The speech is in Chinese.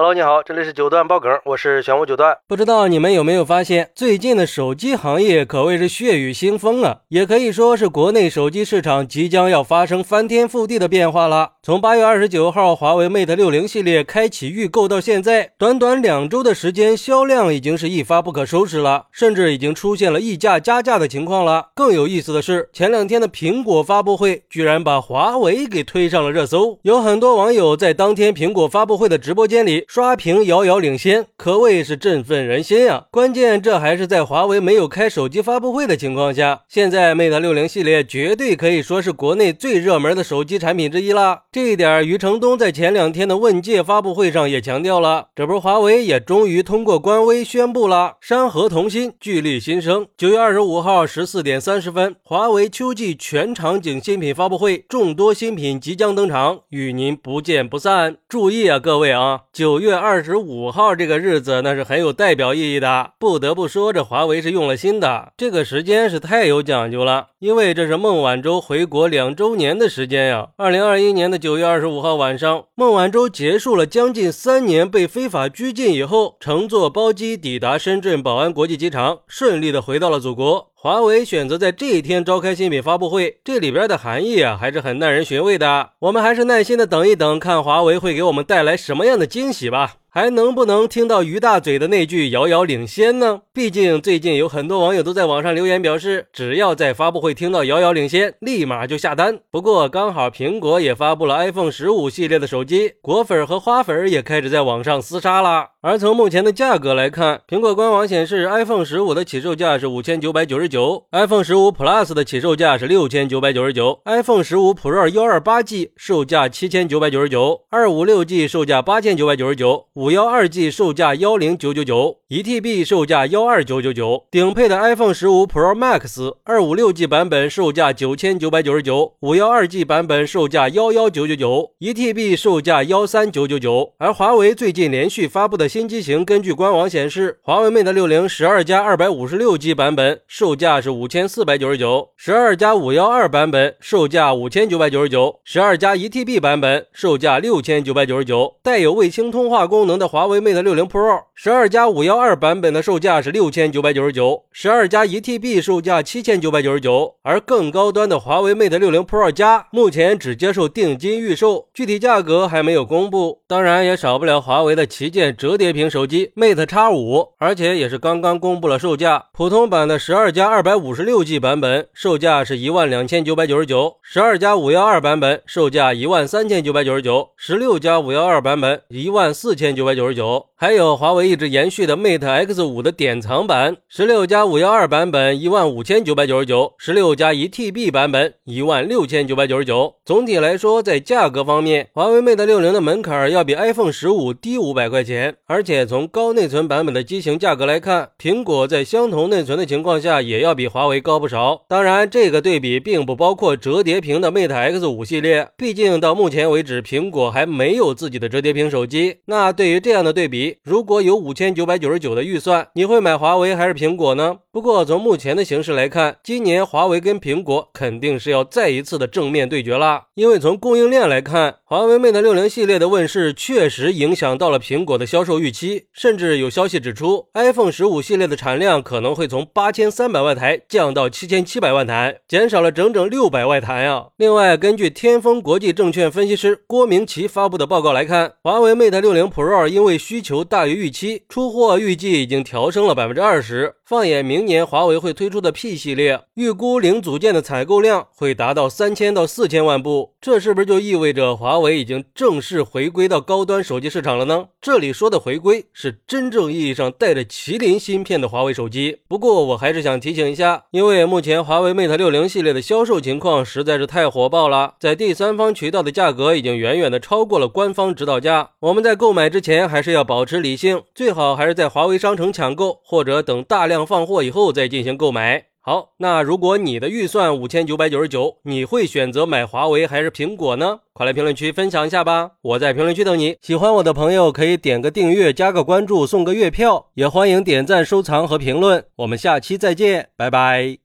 Hello，你好，这里是九段爆梗，我是玄武九段。不知道你们有没有发现，最近的手机行业可谓是血雨腥风啊，也可以说是国内手机市场即将要发生翻天覆地的变化了。从八月二十九号华为 Mate 六零系列开启预购到现在，短短两周的时间，销量已经是一发不可收拾了，甚至已经出现了溢价加价的情况了。更有意思的是，前两天的苹果发布会居然把华为给推上了热搜，有很多网友在当天苹果发布会的直播间里。刷屏遥遥领先，可谓是振奋人心呀！关键这还是在华为没有开手机发布会的情况下。现在 Mate 六零系列绝对可以说是国内最热门的手机产品之一啦。这一点，余承东在前两天的问界发布会上也强调了。这不，华为也终于通过官微宣布了，山河同心，聚力新生。九月二十五号十四点三十分，华为秋季全场景新品发布会，众多新品即将登场，与您不见不散。注意啊，各位啊，九。九月二十五号这个日子，那是很有代表意义的。不得不说，这华为是用了心的。这个时间是太有讲究了，因为这是孟晚舟回国两周年的时间呀。二零二一年的九月二十五号晚上，孟晚舟结束了将近三年被非法拘禁以后，乘坐包机抵达深圳宝安国际机场，顺利的回到了祖国。华为选择在这一天召开新品发布会，这里边的含义啊，还是很耐人寻味的。我们还是耐心的等一等，看华为会给我们带来什么样的惊喜吧。还能不能听到于大嘴的那句遥遥领先呢？毕竟最近有很多网友都在网上留言表示，只要在发布会听到遥遥领先，立马就下单。不过刚好苹果也发布了 iPhone 十五系列的手机，果粉和花粉也开始在网上厮杀了。而从目前的价格来看，苹果官网显示 iPhone 十五的起售价是五千九百九十九，iPhone 十五 Plus 的起售价是六千九百九十九，iPhone 十五 Pro 幺二八 G 售价七千九百九十九，二五六 G 售价八千九百九十九，五幺二 G 售价幺零九九九，一 TB 售价幺二九九九。顶配的 iPhone 十五 Pro Max 二五六 G 版本售价九千九百九十九，五幺二 G 版本售价幺幺九九九，一 TB 售价幺三九九九。而华为最近连续发布的新机型，根据官网显示，华为 Mate 六零十二加二百五十六 G 版本售价是五千四百九十九，十二加五幺二版本售价五千九百九十九，十二加一 TB 版本售价六千九百九十九。带有卫星通话功能能的华为 Mate 六零 Pro 十二加五幺二版本的售价是六千九百九十九，十二加一 TB 售价七千九百九十九。而更高端的华为 Mate 六零 Pro 加目前只接受定金预售，具体价格还没有公布。当然也少不了华为的旗舰折叠屏手。手机 Mate X 五，而且也是刚刚公布了售价。普通版的十二加二百五十六 G 版本售价是一万两千九百九十九，十二加五幺二版本售价一万三千九百九十九，十六加五幺二版本一万四千九百九十九。还有华为一直延续的 Mate X 五的典藏版，十六加五幺二版本一万五千九百九十九，十六加一 TB 版本一万六千九百九十九。总体来说，在价格方面，华为 Mate 六零的门槛要比 iPhone 十五低五百块钱，而且。从高内存版本的机型价格来看，苹果在相同内存的情况下，也要比华为高不少。当然，这个对比并不包括折叠屏的 Mate X 五系列，毕竟到目前为止，苹果还没有自己的折叠屏手机。那对对于这样的对比，如果有五千九百九十九的预算，你会买华为还是苹果呢？不过从目前的形势来看，今年华为跟苹果肯定是要再一次的正面对决了。因为从供应链来看，华为 Mate 六零系列的问世确实影响到了苹果的销售预期。甚至有消息指出，iPhone 十五系列的产量可能会从八千三百万台降到七千七百万台，减少了整整六百万台啊！另外，根据天风国际证券分析师郭明奇发布的报告来看，华为 Mate 六零 Pro 因为需求大于预期，出货预计已经调升了百分之二十。放眼明年华为会推出的 P 系列，预估零组件的采购量会达到三千到四千万部，这是不是就意味着华为已经正式回归到高端手机市场了呢？这里说的回归。是真正意义上带着麒麟芯片的华为手机。不过我还是想提醒一下，因为目前华为 Mate 六零系列的销售情况实在是太火爆了，在第三方渠道的价格已经远远的超过了官方指导价。我们在购买之前还是要保持理性，最好还是在华为商城抢购，或者等大量量放货以后再进行购买。好，那如果你的预算五千九百九十九，你会选择买华为还是苹果呢？快来评论区分享一下吧！我在评论区等你。喜欢我的朋友可以点个订阅、加个关注、送个月票，也欢迎点赞、收藏和评论。我们下期再见，拜拜。